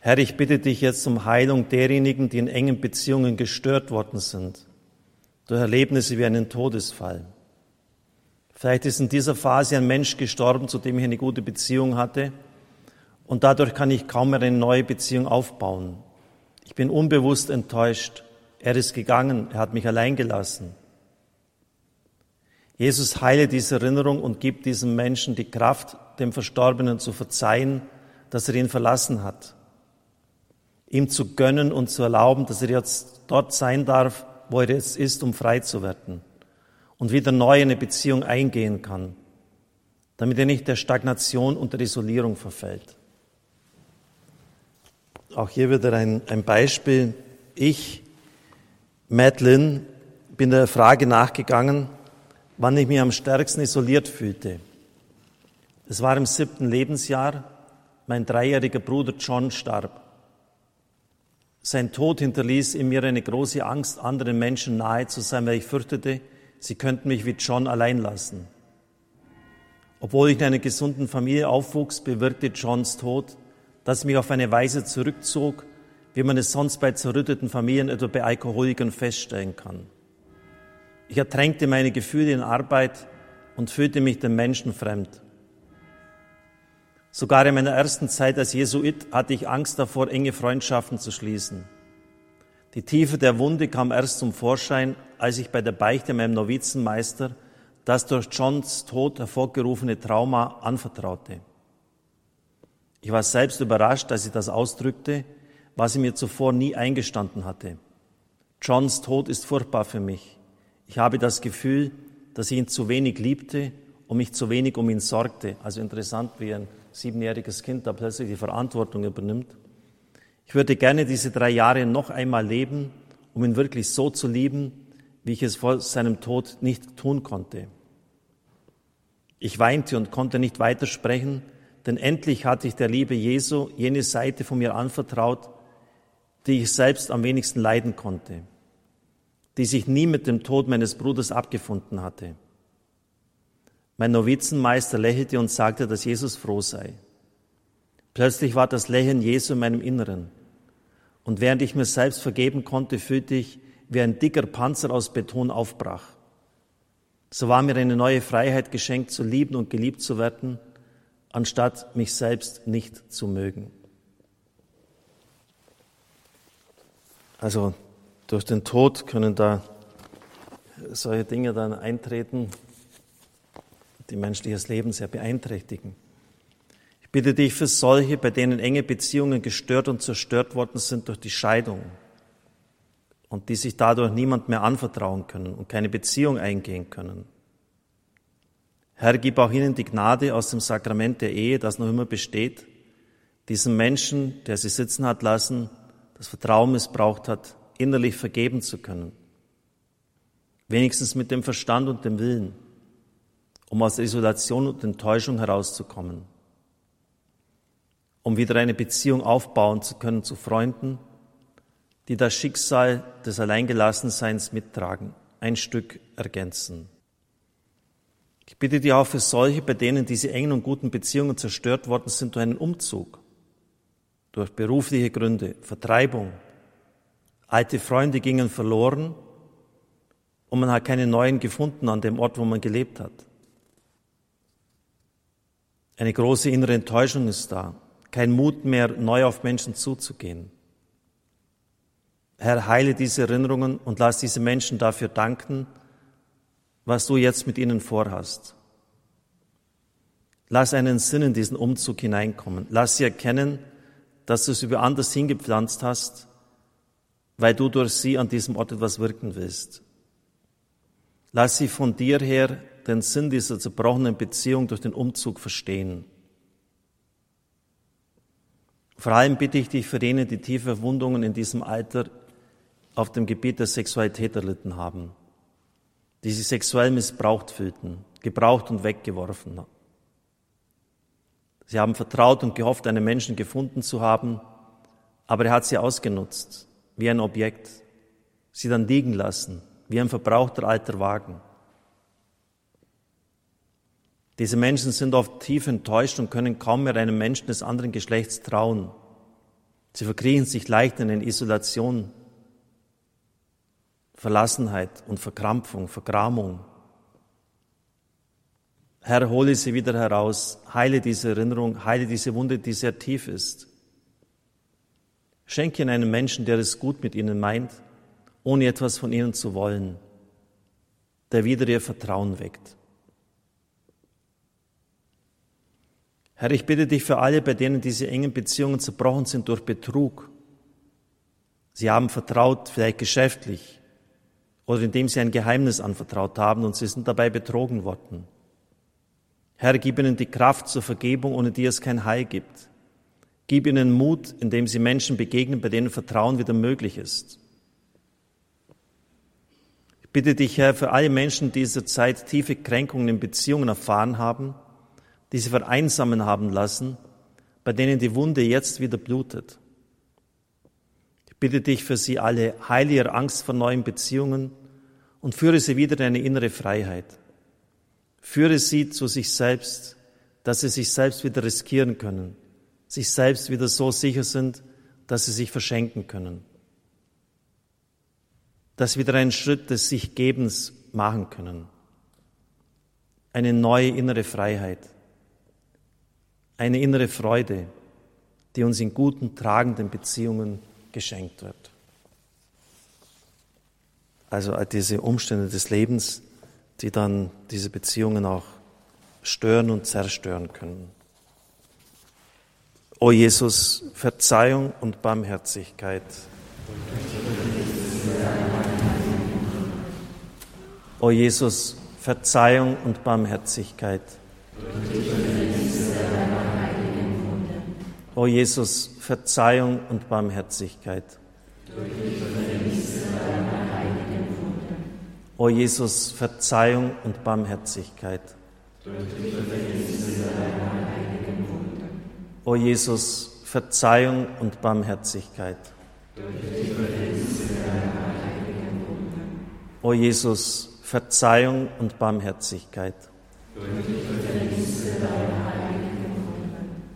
Herr, ich bitte dich jetzt um Heilung derjenigen, die in engen Beziehungen gestört worden sind durch Erlebnisse wie einen Todesfall. Vielleicht ist in dieser Phase ein Mensch gestorben, zu dem ich eine gute Beziehung hatte, und dadurch kann ich kaum mehr eine neue Beziehung aufbauen. Ich bin unbewusst enttäuscht. Er ist gegangen, er hat mich allein gelassen. Jesus heile diese Erinnerung und gibt diesem Menschen die Kraft, dem Verstorbenen zu verzeihen, dass er ihn verlassen hat. Ihm zu gönnen und zu erlauben, dass er jetzt dort sein darf, wo er jetzt ist, um frei zu werden und wieder neu eine Beziehung eingehen kann. damit er nicht der Stagnation und der Isolierung verfällt. Auch hier wieder ein, ein Beispiel. Ich, Madeline, bin der Frage nachgegangen, wann ich mich am stärksten isoliert fühlte. Es war im siebten Lebensjahr, mein dreijähriger Bruder John starb. Sein Tod hinterließ in mir eine große Angst, anderen Menschen nahe zu sein, weil ich fürchtete, sie könnten mich wie John allein lassen. Obwohl ich in einer gesunden Familie aufwuchs, bewirkte Johns Tod dass ich mich auf eine Weise zurückzog, wie man es sonst bei zerrütteten Familien, etwa bei Alkoholikern, feststellen kann. Ich ertränkte meine Gefühle in Arbeit und fühlte mich den Menschen fremd. Sogar in meiner ersten Zeit als Jesuit hatte ich Angst davor, enge Freundschaften zu schließen. Die Tiefe der Wunde kam erst zum Vorschein, als ich bei der Beichte meinem Novizenmeister das durch Johns Tod hervorgerufene Trauma anvertraute. Ich war selbst überrascht, als ich das ausdrückte, was ich mir zuvor nie eingestanden hatte. Johns Tod ist furchtbar für mich. Ich habe das Gefühl, dass ich ihn zu wenig liebte und mich zu wenig um ihn sorgte. Also interessant, wie ein siebenjähriges Kind da plötzlich die Verantwortung übernimmt. Ich würde gerne diese drei Jahre noch einmal leben, um ihn wirklich so zu lieben, wie ich es vor seinem Tod nicht tun konnte. Ich weinte und konnte nicht weitersprechen, denn endlich hatte ich der Liebe Jesu jene Seite von mir anvertraut, die ich selbst am wenigsten leiden konnte, die sich nie mit dem Tod meines Bruders abgefunden hatte. Mein Novizenmeister lächelte und sagte, dass Jesus froh sei. Plötzlich war das Lächeln Jesu in meinem Inneren. Und während ich mir selbst vergeben konnte, fühlte ich, wie ein dicker Panzer aus Beton aufbrach. So war mir eine neue Freiheit geschenkt, zu lieben und geliebt zu werden – anstatt mich selbst nicht zu mögen. Also durch den Tod können da solche Dinge dann eintreten, die menschliches Leben sehr beeinträchtigen. Ich bitte dich für solche, bei denen enge Beziehungen gestört und zerstört worden sind durch die Scheidung und die sich dadurch niemand mehr anvertrauen können und keine Beziehung eingehen können. Herr, gib auch ihnen die Gnade aus dem Sakrament der Ehe, das noch immer besteht, diesem Menschen, der sie sitzen hat lassen, das Vertrauen missbraucht hat, innerlich vergeben zu können. Wenigstens mit dem Verstand und dem Willen, um aus der Isolation und Enttäuschung herauszukommen, um wieder eine Beziehung aufbauen zu können zu Freunden, die das Schicksal des Alleingelassenseins mittragen, ein Stück ergänzen. Ich bitte dich auch für solche, bei denen diese engen und guten Beziehungen zerstört worden sind durch einen Umzug, durch berufliche Gründe, Vertreibung. Alte Freunde gingen verloren und man hat keine neuen gefunden an dem Ort, wo man gelebt hat. Eine große innere Enttäuschung ist da, kein Mut mehr, neu auf Menschen zuzugehen. Herr, heile diese Erinnerungen und lass diese Menschen dafür danken, was du jetzt mit ihnen vorhast. Lass einen Sinn in diesen Umzug hineinkommen. Lass sie erkennen, dass du sie woanders hingepflanzt hast, weil du durch sie an diesem Ort etwas wirken willst. Lass sie von dir her den Sinn dieser zerbrochenen Beziehung durch den Umzug verstehen. Vor allem bitte ich dich für jene, die tiefe Wundungen in diesem Alter auf dem Gebiet der Sexualität erlitten haben die sich sexuell missbraucht fühlten, gebraucht und weggeworfen. Sie haben vertraut und gehofft, einen Menschen gefunden zu haben, aber er hat sie ausgenutzt, wie ein Objekt, sie dann liegen lassen, wie ein verbrauchter alter Wagen. Diese Menschen sind oft tief enttäuscht und können kaum mehr einem Menschen des anderen Geschlechts trauen. Sie verkriechen sich leicht in eine Isolation, Verlassenheit und Verkrampfung, Vergramung. Herr, hole sie wieder heraus, heile diese Erinnerung, heile diese Wunde, die sehr tief ist. Schenke ihnen einen Menschen, der es gut mit ihnen meint, ohne etwas von ihnen zu wollen, der wieder ihr Vertrauen weckt. Herr, ich bitte dich für alle, bei denen diese engen Beziehungen zerbrochen sind durch Betrug. Sie haben vertraut, vielleicht geschäftlich, oder indem sie ein Geheimnis anvertraut haben und sie sind dabei betrogen worden. Herr, gib ihnen die Kraft zur Vergebung, ohne die es kein Heil gibt. Gib ihnen Mut, indem sie Menschen begegnen, bei denen Vertrauen wieder möglich ist. Ich bitte dich, Herr, für alle Menschen, die dieser Zeit tiefe Kränkungen in Beziehungen erfahren haben, die sie vereinsamen haben lassen, bei denen die Wunde jetzt wieder blutet. Ich bitte dich für sie alle, heile ihre Angst vor neuen Beziehungen und führe sie wieder in eine innere Freiheit. Führe sie zu sich selbst, dass sie sich selbst wieder riskieren können, sich selbst wieder so sicher sind, dass sie sich verschenken können, dass sie wieder einen Schritt des Sichgebens machen können, eine neue innere Freiheit, eine innere Freude, die uns in guten, tragenden Beziehungen geschenkt wird. Also diese Umstände des Lebens, die dann diese Beziehungen auch stören und zerstören können. O Jesus, Verzeihung und Barmherzigkeit. O Jesus, Verzeihung und Barmherzigkeit. O Jesus, Verzeihung und Barmherzigkeit. O Jesus, Verzeihung und Barmherzigkeit. O Jesus, Verzeihung und Barmherzigkeit. O Jesus, Verzeihung und Barmherzigkeit.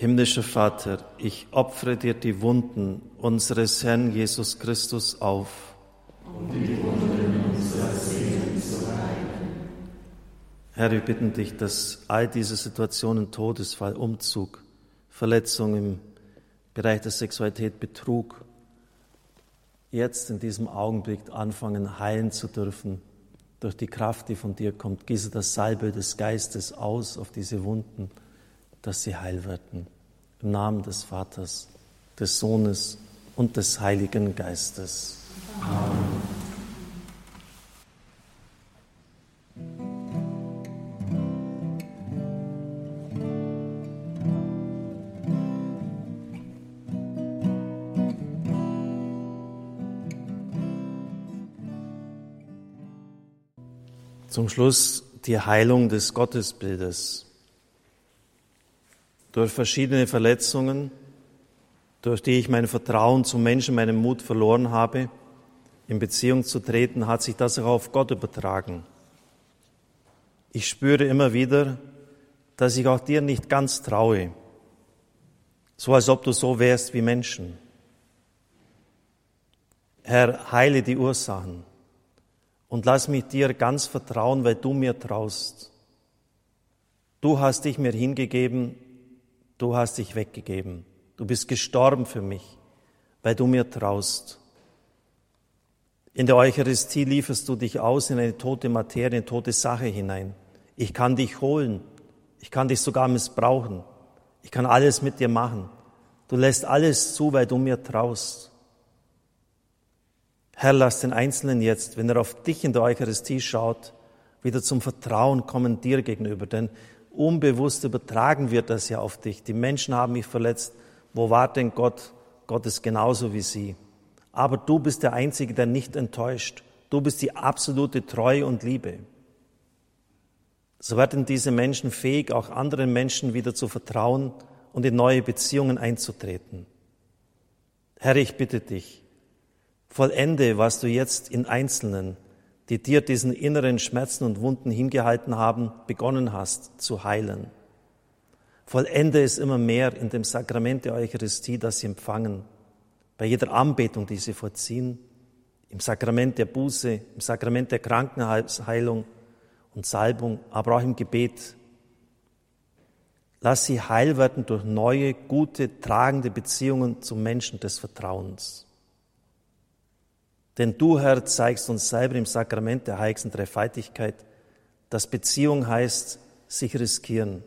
Himmlischer Vater, ich opfere dir die Wunden unseres Herrn Jesus Christus auf. Um die Wunden unserer Seelen zu heilen. Herr, wir bitten dich, dass all diese Situationen, Todesfall, Umzug, Verletzung im Bereich der Sexualität, Betrug, jetzt in diesem Augenblick anfangen heilen zu dürfen durch die Kraft, die von dir kommt. Gieße das Salbe des Geistes aus auf diese Wunden dass sie heil werden. Im Namen des Vaters, des Sohnes und des Heiligen Geistes. Amen. Zum Schluss die Heilung des Gottesbildes durch verschiedene Verletzungen, durch die ich mein Vertrauen zum Menschen, meinen Mut verloren habe, in Beziehung zu treten, hat sich das auch auf Gott übertragen. Ich spüre immer wieder, dass ich auch dir nicht ganz traue, so als ob du so wärst wie Menschen. Herr, heile die Ursachen und lass mich dir ganz vertrauen, weil du mir traust. Du hast dich mir hingegeben Du hast dich weggegeben. Du bist gestorben für mich, weil du mir traust. In der Eucharistie lieferst du dich aus in eine tote Materie, in eine tote Sache hinein. Ich kann dich holen. Ich kann dich sogar missbrauchen. Ich kann alles mit dir machen. Du lässt alles zu, weil du mir traust. Herr, lass den Einzelnen jetzt, wenn er auf dich in der Eucharistie schaut, wieder zum Vertrauen kommen dir gegenüber. Denn unbewusst übertragen wir das ja auf dich. Die Menschen haben mich verletzt. Wo war denn Gott? Gott ist genauso wie sie. Aber du bist der Einzige, der nicht enttäuscht. Du bist die absolute Treue und Liebe. So werden diese Menschen fähig, auch anderen Menschen wieder zu vertrauen und in neue Beziehungen einzutreten. Herr, ich bitte dich, vollende, was du jetzt in Einzelnen die dir diesen inneren Schmerzen und Wunden hingehalten haben, begonnen hast zu heilen. Vollende es immer mehr in dem Sakrament der Eucharistie, das sie empfangen, bei jeder Anbetung, die sie vollziehen, im Sakrament der Buße, im Sakrament der Krankenheilung und Salbung, aber auch im Gebet. Lass sie heil werden durch neue, gute, tragende Beziehungen zu Menschen des Vertrauens. Denn du, Herr, zeigst uns selber im Sakrament der heiligsten Dreifaltigkeit, dass Beziehung heißt, sich riskieren.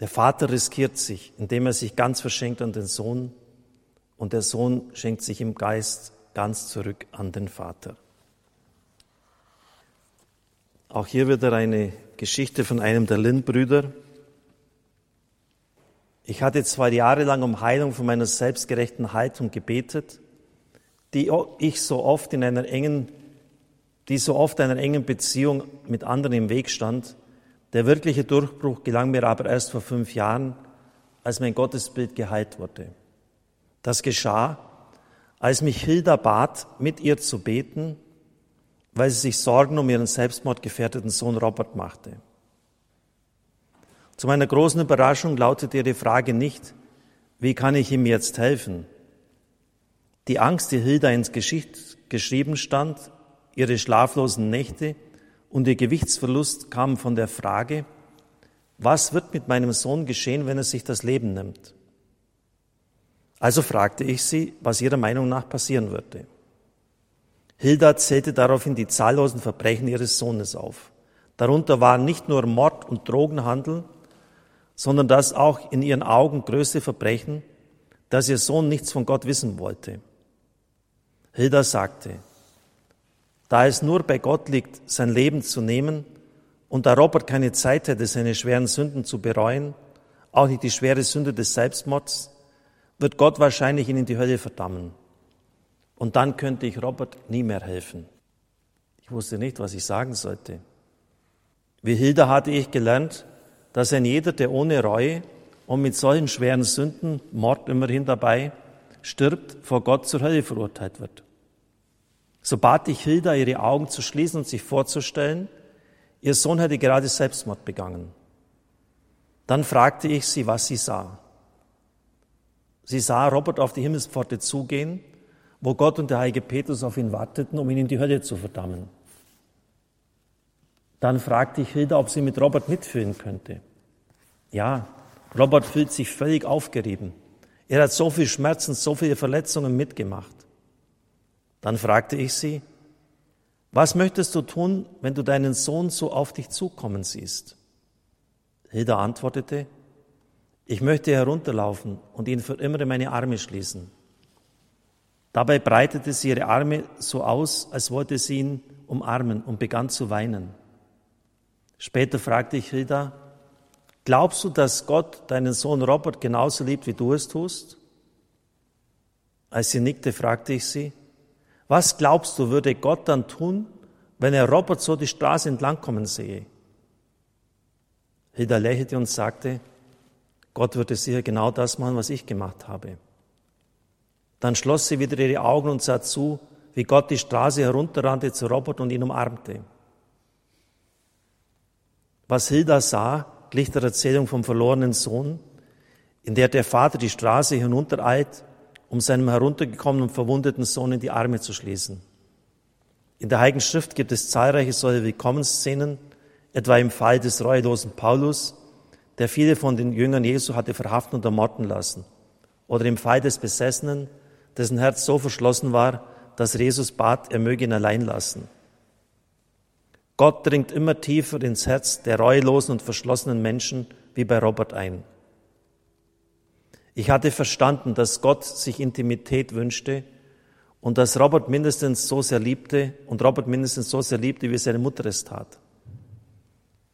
Der Vater riskiert sich, indem er sich ganz verschenkt an den Sohn und der Sohn schenkt sich im Geist ganz zurück an den Vater. Auch hier wieder eine Geschichte von einem der Lind-Brüder. Ich hatte zwei Jahre lang um Heilung von meiner selbstgerechten Haltung gebetet, die ich so oft in einer engen, die so oft einer engen Beziehung mit anderen im Weg stand. Der wirkliche Durchbruch gelang mir aber erst vor fünf Jahren, als mein Gottesbild geheilt wurde. Das geschah, als mich Hilda bat, mit ihr zu beten, weil sie sich Sorgen um ihren selbstmordgefährdeten Sohn Robert machte. Zu meiner großen Überraschung lautet ihre Frage nicht, wie kann ich ihm jetzt helfen? Die Angst, die Hilda ins Geschicht geschrieben stand, ihre schlaflosen Nächte und ihr Gewichtsverlust kamen von der Frage, was wird mit meinem Sohn geschehen, wenn er sich das Leben nimmt? Also fragte ich sie, was ihrer Meinung nach passieren würde. Hilda zählte daraufhin die zahllosen Verbrechen ihres Sohnes auf. Darunter waren nicht nur Mord und Drogenhandel, sondern das auch in ihren Augen größte Verbrechen, dass ihr Sohn nichts von Gott wissen wollte. Hilda sagte, da es nur bei Gott liegt, sein Leben zu nehmen, und da Robert keine Zeit hätte, seine schweren Sünden zu bereuen, auch nicht die schwere Sünde des Selbstmords, wird Gott wahrscheinlich ihn in die Hölle verdammen. Und dann könnte ich Robert nie mehr helfen. Ich wusste nicht, was ich sagen sollte. Wie Hilda hatte ich gelernt, dass ein jeder, der ohne Reue und mit solchen schweren Sünden, Mord immerhin dabei, stirbt, vor Gott zur Hölle verurteilt wird. So bat ich Hilda, ihre Augen zu schließen und sich vorzustellen, ihr Sohn hätte gerade Selbstmord begangen. Dann fragte ich sie, was sie sah. Sie sah Robert auf die Himmelspforte zugehen, wo Gott und der heilige Petrus auf ihn warteten, um ihn in die Hölle zu verdammen. Dann fragte ich Hilda, ob sie mit Robert mitfühlen könnte. Ja, Robert fühlt sich völlig aufgerieben. Er hat so viel Schmerzen, so viele Verletzungen mitgemacht. Dann fragte ich sie, was möchtest du tun, wenn du deinen Sohn so auf dich zukommen siehst? Hilda antwortete, ich möchte herunterlaufen und ihn für immer in meine Arme schließen. Dabei breitete sie ihre Arme so aus, als wollte sie ihn umarmen und begann zu weinen. Später fragte ich Hilda, glaubst du, dass Gott deinen Sohn Robert genauso liebt, wie du es tust? Als sie nickte, fragte ich sie, was glaubst du, würde Gott dann tun, wenn er Robert so die Straße entlang kommen sehe? Hilda lächelte und sagte, Gott würde sicher genau das machen, was ich gemacht habe. Dann schloss sie wieder ihre Augen und sah zu, wie Gott die Straße herunterrannte zu Robert und ihn umarmte. Was Hilda sah, glich der Erzählung vom verlorenen Sohn, in der der Vater die Straße hinuntereilt, um seinem heruntergekommenen verwundeten Sohn in die Arme zu schließen. In der Heiligen Schrift gibt es zahlreiche solche Willkommensszenen, etwa im Fall des reuelosen Paulus, der viele von den Jüngern Jesu hatte verhaften und ermorden lassen, oder im Fall des Besessenen, dessen Herz so verschlossen war, dass Jesus bat, er möge ihn allein lassen. Gott dringt immer tiefer ins Herz der reuelosen und verschlossenen Menschen wie bei Robert ein. Ich hatte verstanden, dass Gott sich Intimität wünschte und dass Robert mindestens so sehr liebte und Robert mindestens so sehr liebte, wie seine Mutter es tat.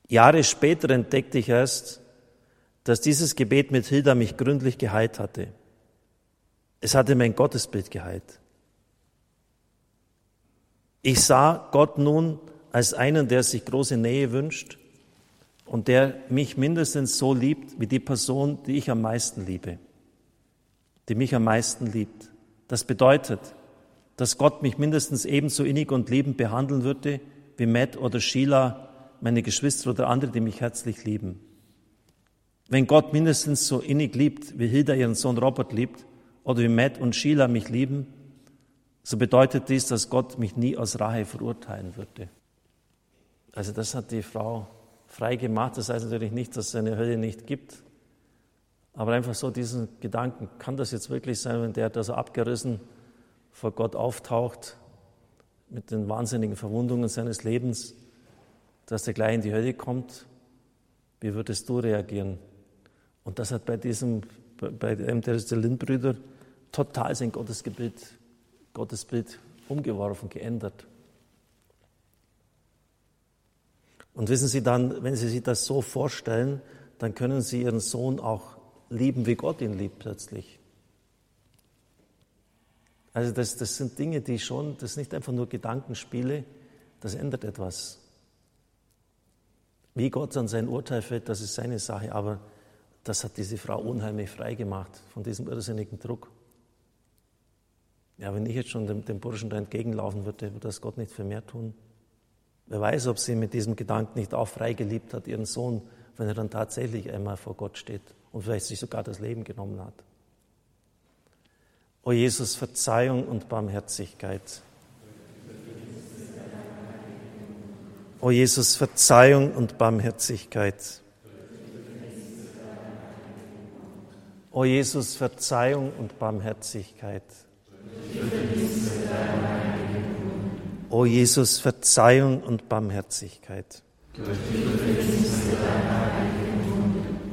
Jahre später entdeckte ich erst, dass dieses Gebet mit Hilda mich gründlich geheilt hatte. Es hatte mein Gottesbild geheilt. Ich sah Gott nun als einen, der sich große Nähe wünscht und der mich mindestens so liebt wie die Person, die ich am meisten liebe, die mich am meisten liebt. Das bedeutet, dass Gott mich mindestens ebenso innig und liebend behandeln würde wie Matt oder Sheila, meine Geschwister oder andere, die mich herzlich lieben. Wenn Gott mindestens so innig liebt, wie Hilda ihren Sohn Robert liebt, oder wie Matt und Sheila mich lieben, so bedeutet dies, dass Gott mich nie aus Rache verurteilen würde. Also das hat die Frau frei gemacht. Das heißt natürlich nicht, dass es eine Hölle nicht gibt. Aber einfach so diesen Gedanken, kann das jetzt wirklich sein, wenn der da so abgerissen vor Gott auftaucht, mit den wahnsinnigen Verwundungen seines Lebens, dass er gleich in die Hölle kommt? Wie würdest du reagieren? Und das hat bei diesem, bei einem der Lindbrüder total sein Gottesbild, Gottesbild umgeworfen, geändert. Und wissen Sie dann, wenn Sie sich das so vorstellen, dann können Sie Ihren Sohn auch lieben, wie Gott ihn liebt plötzlich. Also das, das sind Dinge, die schon, das ist nicht einfach nur Gedankenspiele, das ändert etwas. Wie Gott an sein Urteil fällt, das ist seine Sache, aber das hat diese Frau unheimlich frei gemacht von diesem irrsinnigen Druck. Ja, wenn ich jetzt schon dem, dem Burschen da entgegenlaufen würde, würde das Gott nicht für mehr tun. Wer weiß, ob sie mit diesem Gedanken nicht auch frei geliebt hat, ihren Sohn, wenn er dann tatsächlich einmal vor Gott steht und vielleicht sich sogar das Leben genommen hat. O Jesus, Verzeihung und Barmherzigkeit. O Jesus, Verzeihung und Barmherzigkeit. O Jesus, Verzeihung und Barmherzigkeit. O Jesus, Verzeihung und Barmherzigkeit.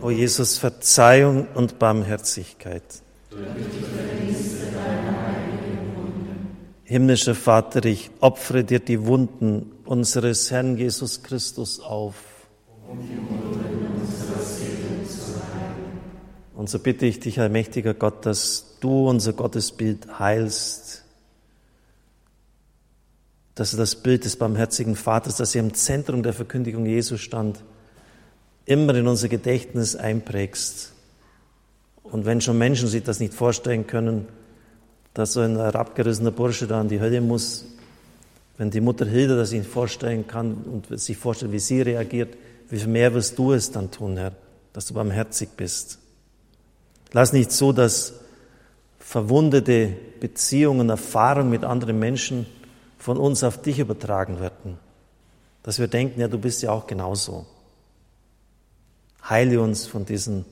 O Jesus, Verzeihung und Barmherzigkeit. Himmlischer Vater, ich opfere dir die Wunden unseres Herrn Jesus Christus auf. Und so bitte ich dich, allmächtiger Gott, dass du unser Gottesbild heilst, dass du das Bild des barmherzigen Vaters, das hier im Zentrum der Verkündigung Jesu stand, immer in unser Gedächtnis einprägst. Und wenn schon Menschen sich das nicht vorstellen können, dass so ein herabgerissener Bursche da in die Hölle muss, wenn die Mutter Hilde das sich vorstellen kann und sich vorstellt, wie sie reagiert, wie viel mehr wirst du es dann tun, Herr, dass du barmherzig bist. Lass nicht so, dass verwundete Beziehungen, Erfahrungen mit anderen Menschen von uns auf dich übertragen werden. Dass wir denken, ja, du bist ja auch genauso. Heile uns von diesen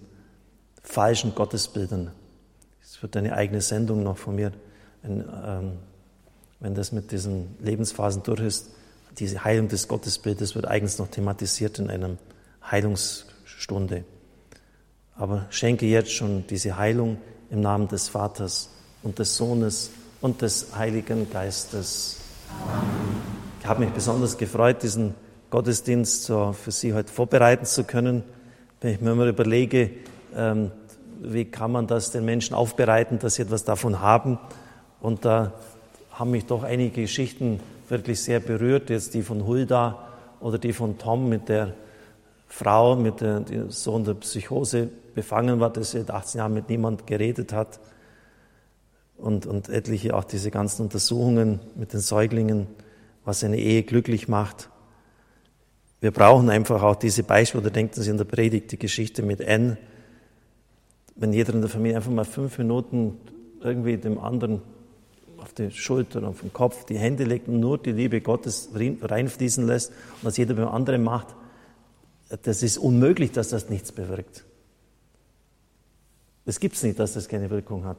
falschen Gottesbildern. Es wird eine eigene Sendung noch von mir, wenn, ähm, wenn das mit diesen Lebensphasen durch ist. Diese Heilung des Gottesbildes wird eigens noch thematisiert in einer Heilungsstunde. Aber schenke jetzt schon diese Heilung im Namen des Vaters und des Sohnes und des Heiligen Geistes. Ich habe mich besonders gefreut, diesen Gottesdienst für Sie heute vorbereiten zu können. Wenn ich mir mal überlege, ähm, wie kann man das den Menschen aufbereiten, dass sie etwas davon haben. Und da haben mich doch einige Geschichten wirklich sehr berührt, jetzt die von Hulda oder die von Tom mit der Frau, mit der Sohn der Psychose befangen war, dass seit 18 Jahren mit niemand geredet hat. Und, und etliche auch diese ganzen Untersuchungen mit den Säuglingen, was eine Ehe glücklich macht. Wir brauchen einfach auch diese Beispiele, oder denken Sie in der Predigt die Geschichte mit N. Wenn jeder in der Familie einfach mal fünf Minuten irgendwie dem anderen auf die Schulter und auf den Kopf die Hände legt und nur die Liebe Gottes reinfließen lässt und was jeder beim anderen macht, das ist unmöglich, dass das nichts bewirkt. Es gibt es nicht, dass das keine Wirkung hat.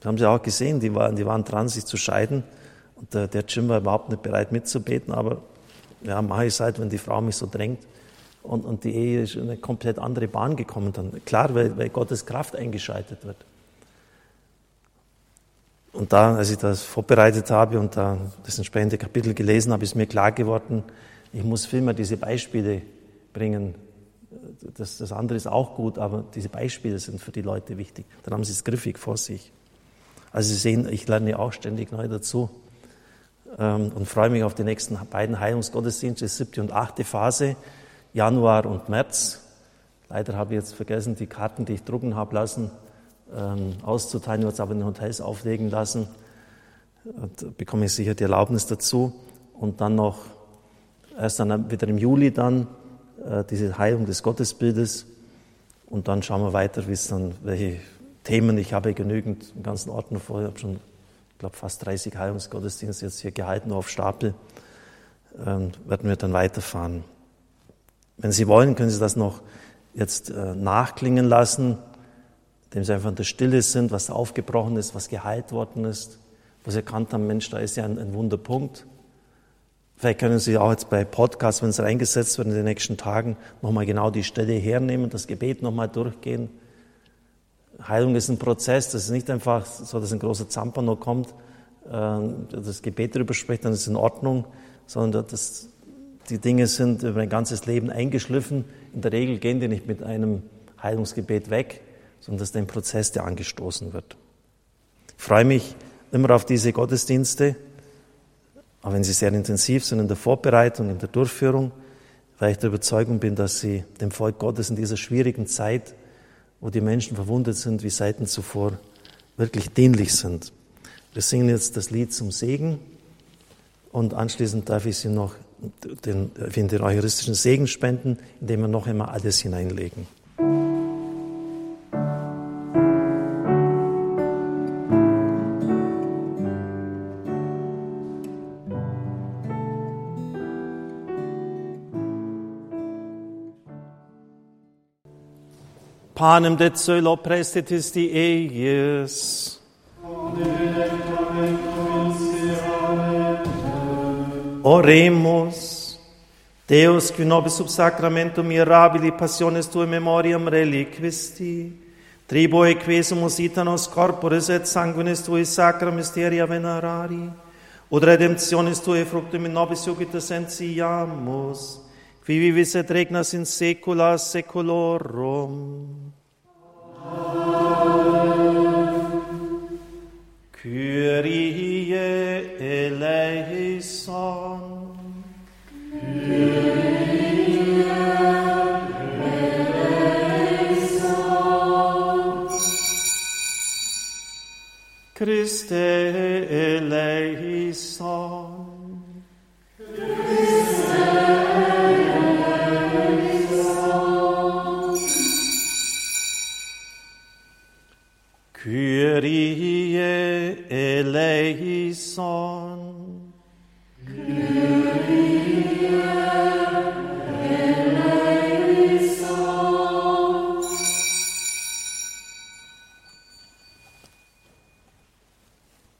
Das haben Sie auch gesehen, die waren, die waren dran, sich zu scheiden. Und der, der Jim war überhaupt nicht bereit mitzubeten, aber ja, mache ich es halt, wenn die Frau mich so drängt. Und, und die Ehe ist in eine komplett andere Bahn gekommen dann. Klar, weil, weil Gottes Kraft eingeschaltet wird. Und da, als ich das vorbereitet habe und da das entsprechende Kapitel gelesen habe, ist mir klar geworden, ich muss viel mehr diese Beispiele bringen. Das, das andere ist auch gut, aber diese Beispiele sind für die Leute wichtig. Dann haben sie es griffig vor sich. Also Sie sehen, ich lerne auch ständig neu dazu. ähm, und freue mich auf die nächsten beiden Heilungsgottesdienste, die siebte und achte Phase, Januar und März. Leider habe ich jetzt vergessen, die Karten, die ich drucken habe lassen, ähm, auszuteilen, wird es aber in den Hotels auflegen lassen. Da bekomme ich sicher die Erlaubnis dazu. Und dann noch, erst dann wieder im Juli dann, äh, diese Heilung des Gottesbildes. Und dann schauen wir weiter, wie es dann, welche Themen, ich habe genügend im ganzen noch vorher, ich habe schon, ich glaube, fast 30 Heilungsgottesdienste jetzt hier gehalten, nur auf Stapel, ähm, werden wir dann weiterfahren. Wenn Sie wollen, können Sie das noch jetzt äh, nachklingen lassen, indem Sie einfach in der Stille sind, was aufgebrochen ist, was geheilt worden ist, Sie erkannt haben, Mensch, da ist ja ein, ein Wunderpunkt. Vielleicht können Sie auch jetzt bei Podcasts, wenn es reingesetzt wird in den nächsten Tagen, nochmal genau die Stelle hernehmen, das Gebet nochmal durchgehen. Heilung ist ein Prozess, das ist nicht einfach so, dass ein großer Zampano kommt, äh, das Gebet darüber spricht, dann ist es in Ordnung, sondern das, die Dinge sind über ein ganzes Leben eingeschliffen. In der Regel gehen die nicht mit einem Heilungsgebet weg, sondern das ist ein Prozess, der angestoßen wird. Ich freue mich immer auf diese Gottesdienste, auch wenn sie sehr intensiv sind in der Vorbereitung, in der Durchführung, weil ich der Überzeugung bin, dass sie dem Volk Gottes in dieser schwierigen Zeit, wo die Menschen verwundet sind wie Seiten zuvor, wirklich dienlich sind. Wir singen jetzt das Lied zum Segen und anschließend darf ich Sie noch den, den eucharistischen Segen spenden, indem wir noch einmal alles hineinlegen. panem de celo prestitis di eies. Oremus, Deus, qui nobis sub sacramentum mirabili passiones tue memoriam reliquisti, tribo equesumus itanos corporis et sanguinis tui sacra mysteria venerari, ut redemptionis tue fructum in nobis iugitas sentiamus, qui vivis et regnas in saecula saeculorum. Kyrie eleison. Kyrie eleison. Christe eleison. Christe eleison. Kyrie eleison. Kyrie